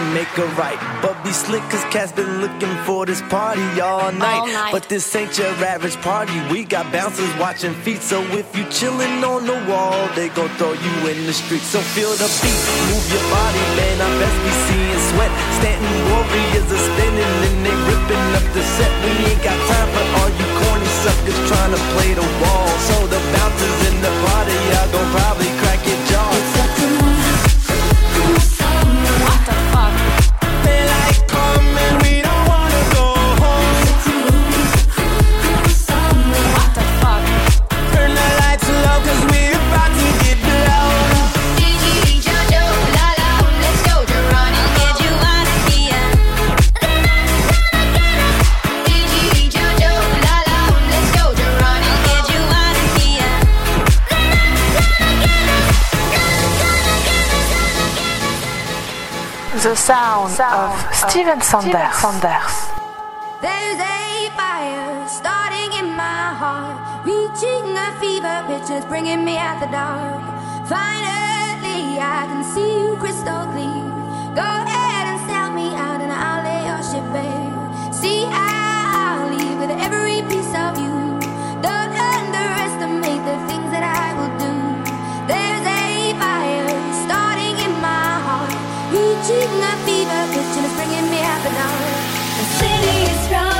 And make a right. But be slick, cause Cat's been looking for this party all night. All night. But this ain't your average party. We got bouncers watching feet. So if you chillin' on the wall, they gon' throw you in the street. So feel the beat, move your body, man. I best be seeing sweat. Stanton warriors are spinning and they ripping up the set. We ain't got time for all you corny suckers trying to play the wall. So the bouncers in the party, y'all gon' probably crack your jaw. The sound of Steven Sanders. There's a fire starting in my heart, reaching a fever pitch, it's bringing me out the dark. Finally, I can see you crystal clear. Go ahead a fever pitch, and it's bringing me out the dark. The city is crowded,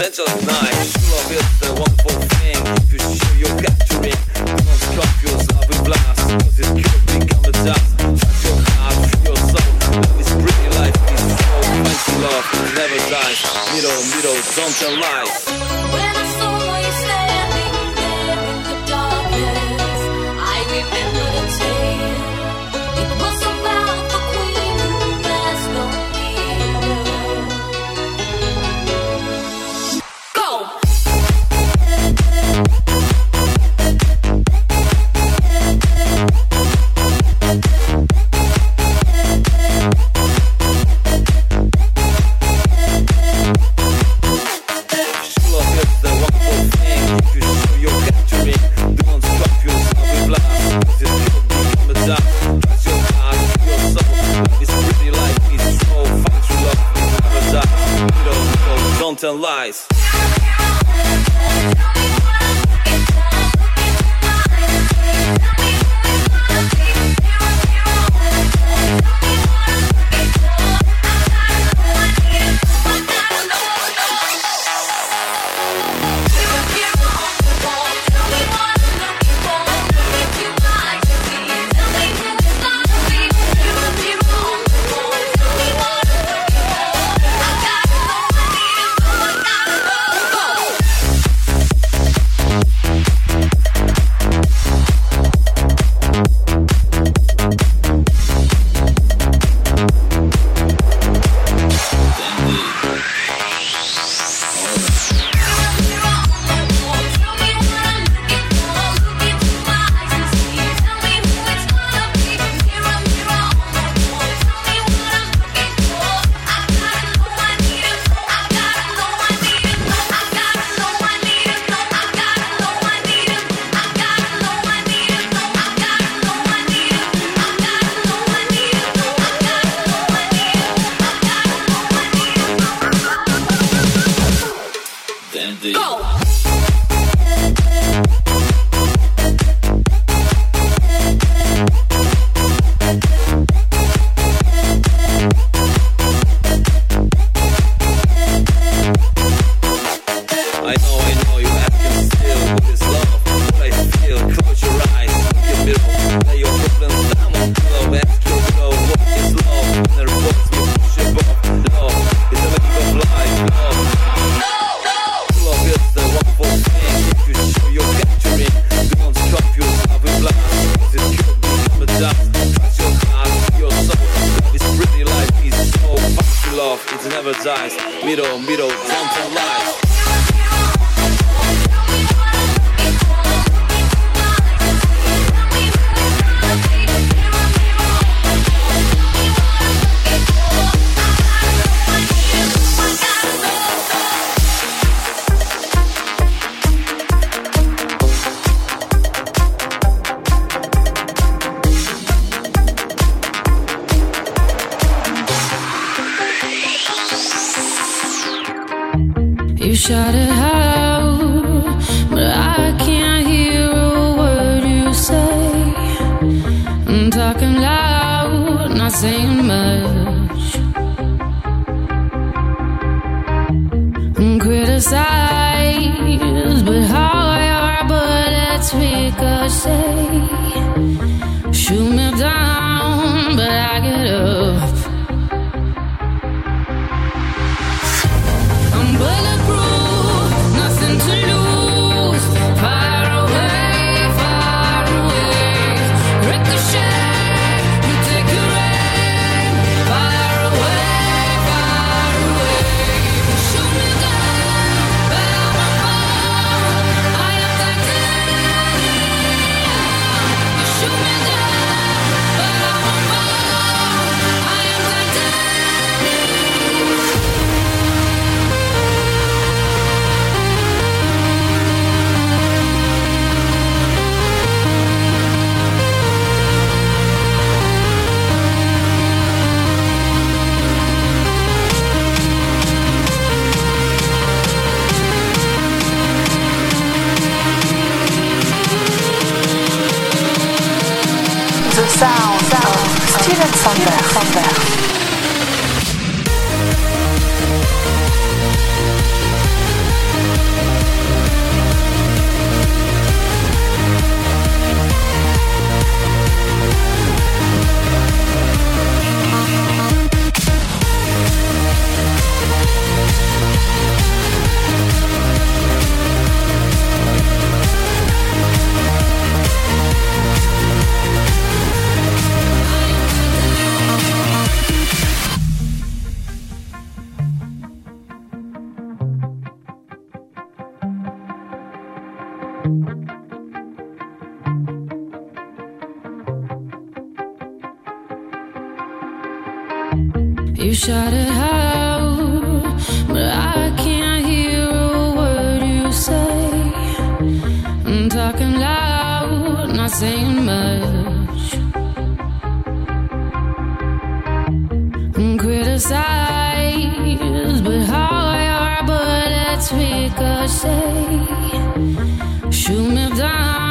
Potential night. nice. A bit uh, say. Shoot me down. You shout it out, but I can't hear a word you say. I'm talking loud, not saying much. And criticize, but how your bullets ricochet. Shoot me down,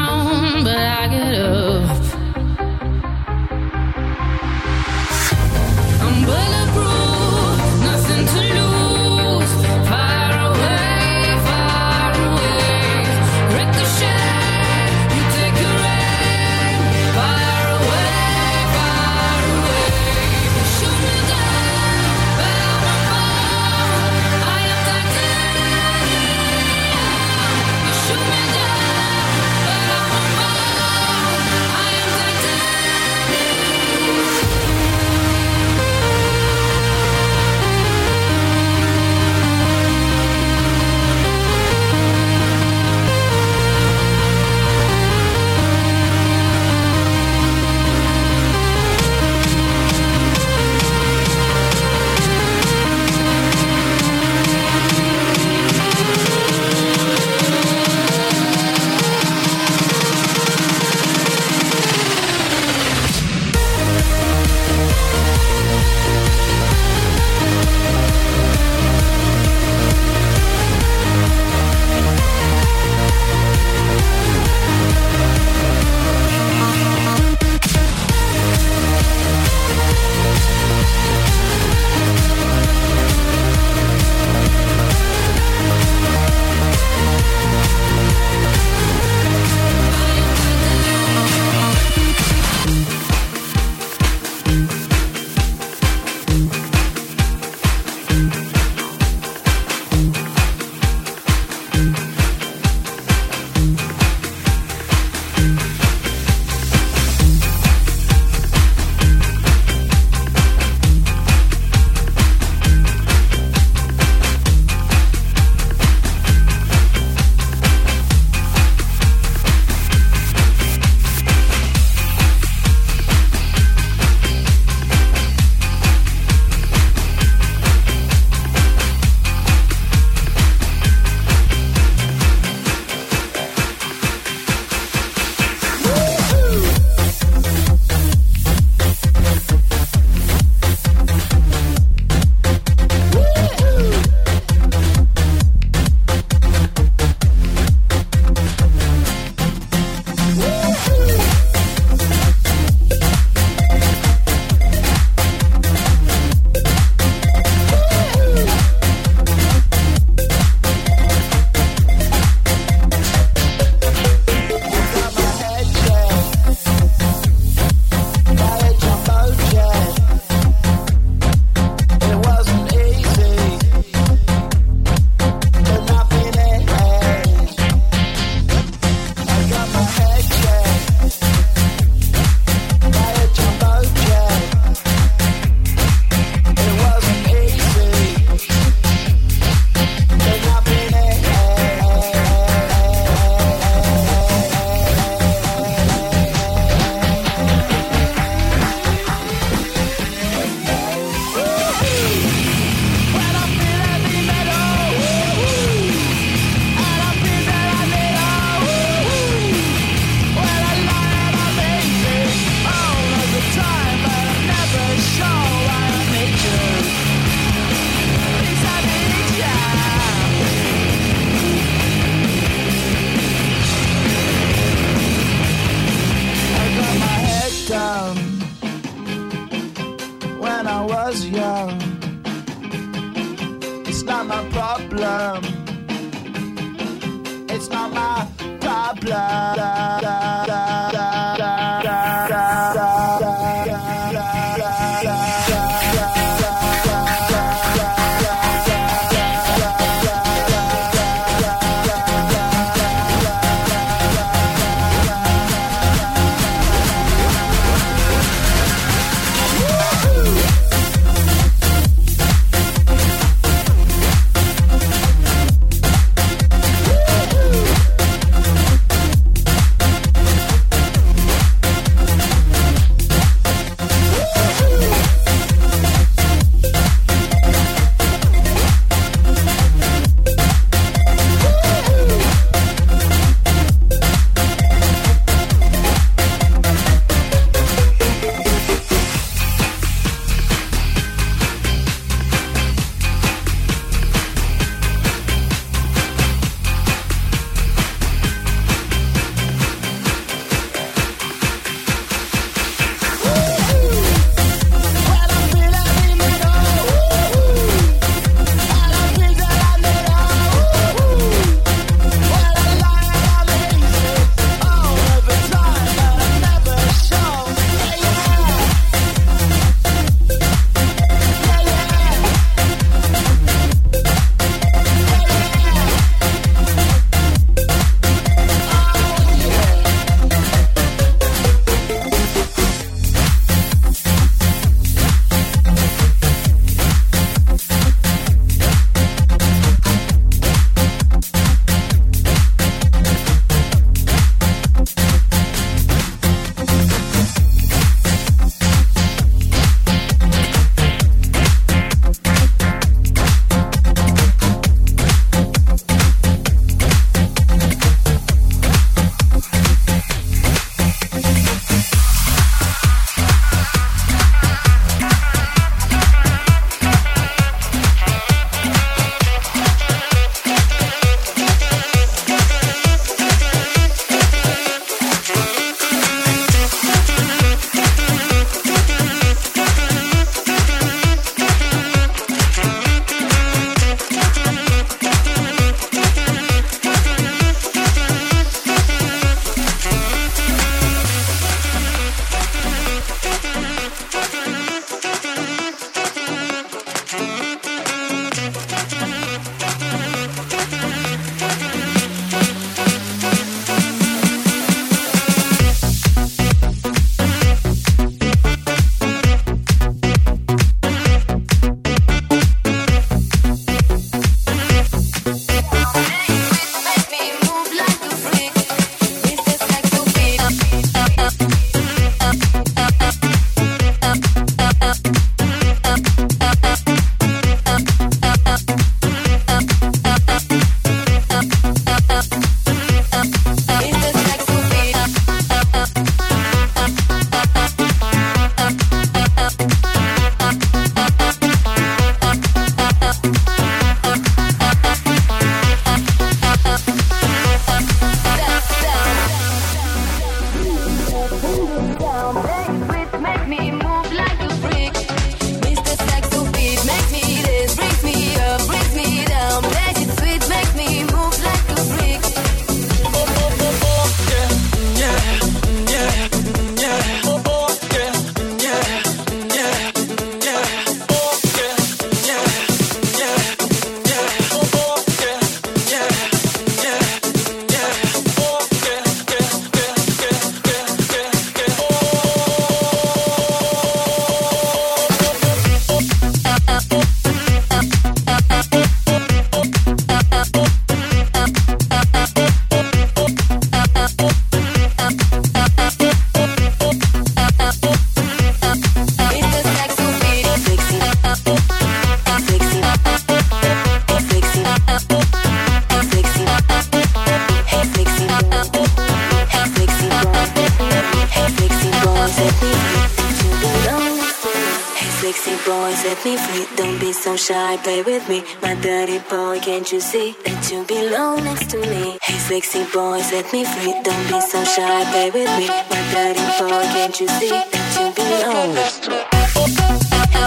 Sexy boys, let me free. Don't be so shy, play with me. My bloody boy, can't you see that you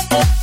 belong?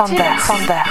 放那，放那。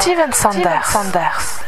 Steven Sanders.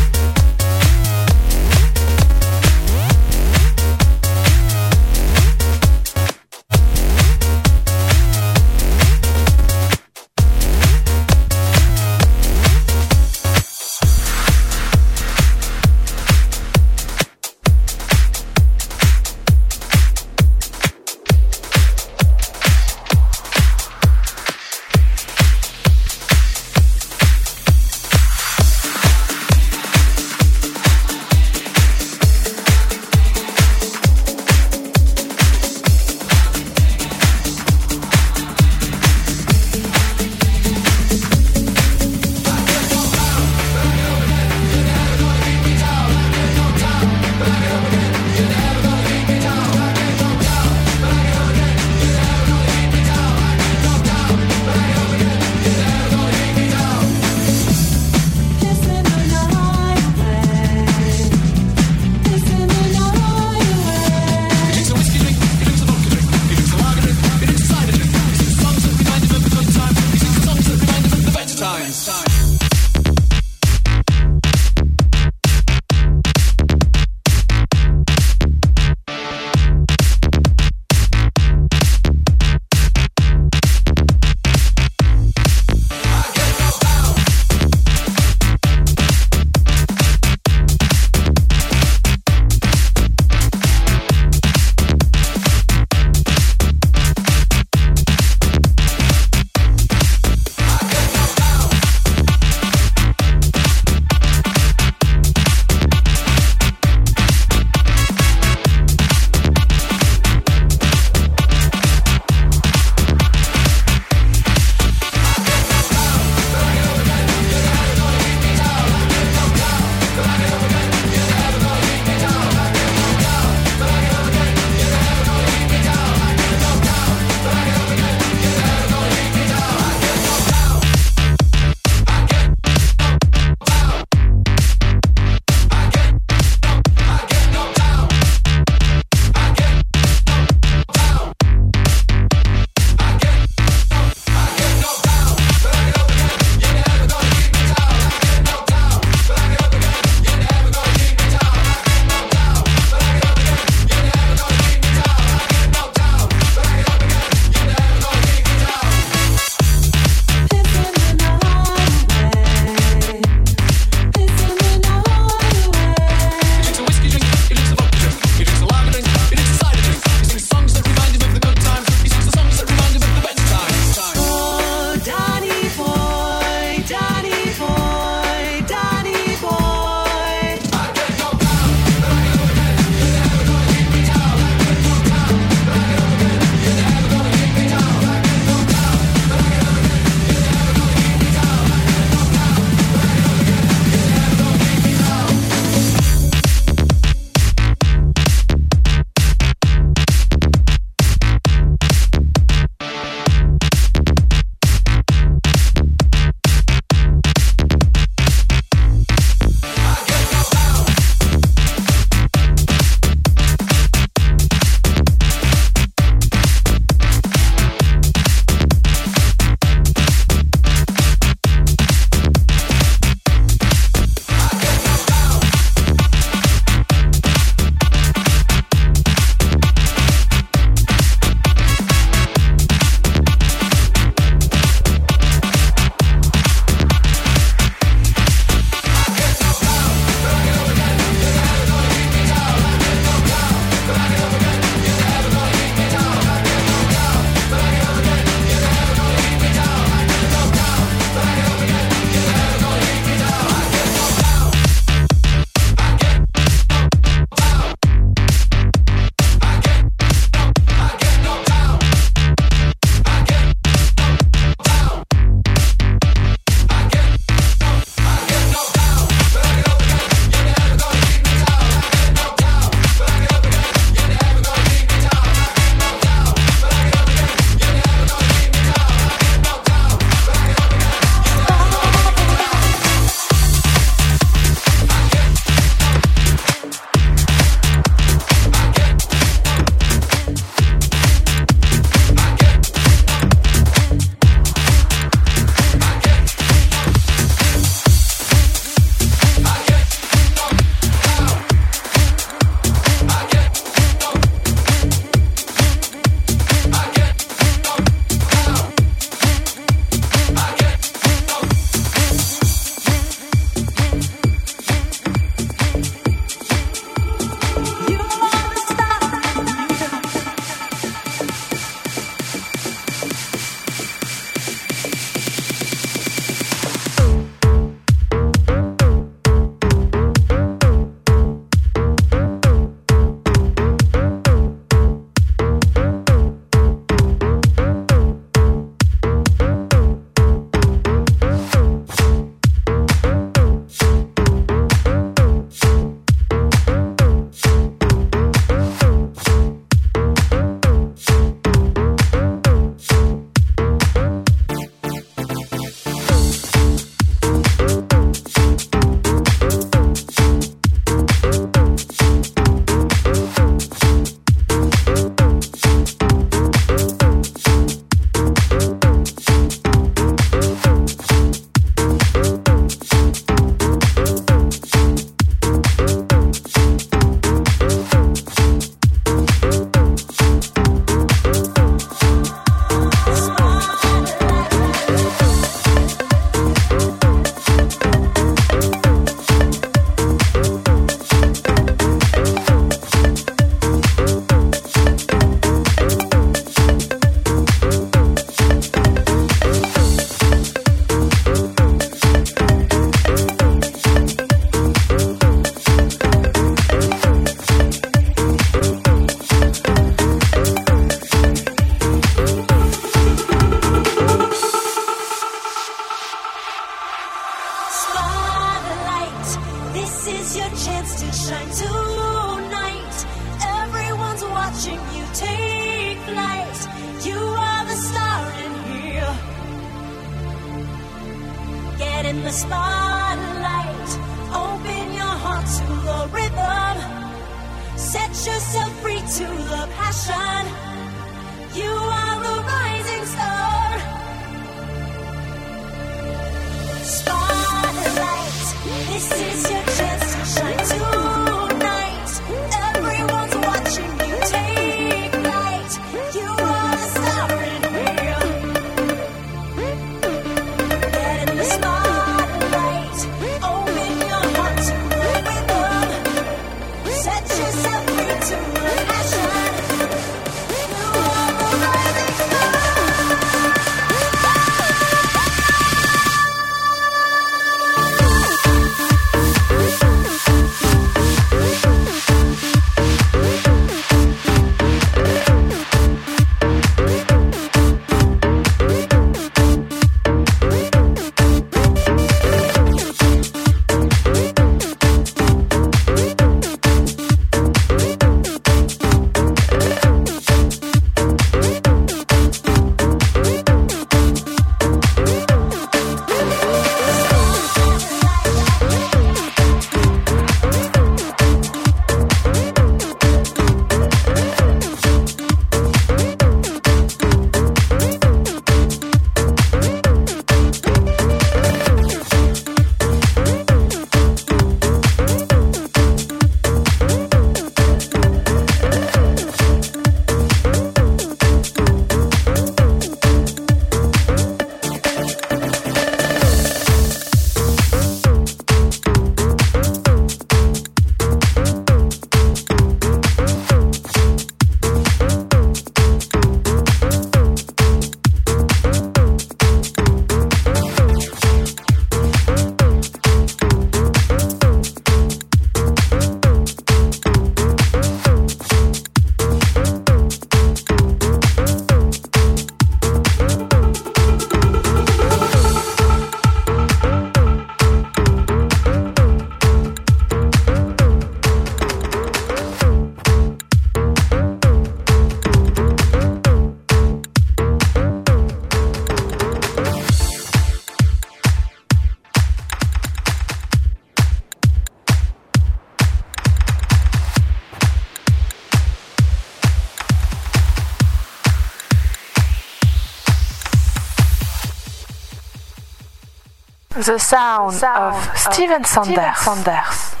The sound, of Steven Sanders.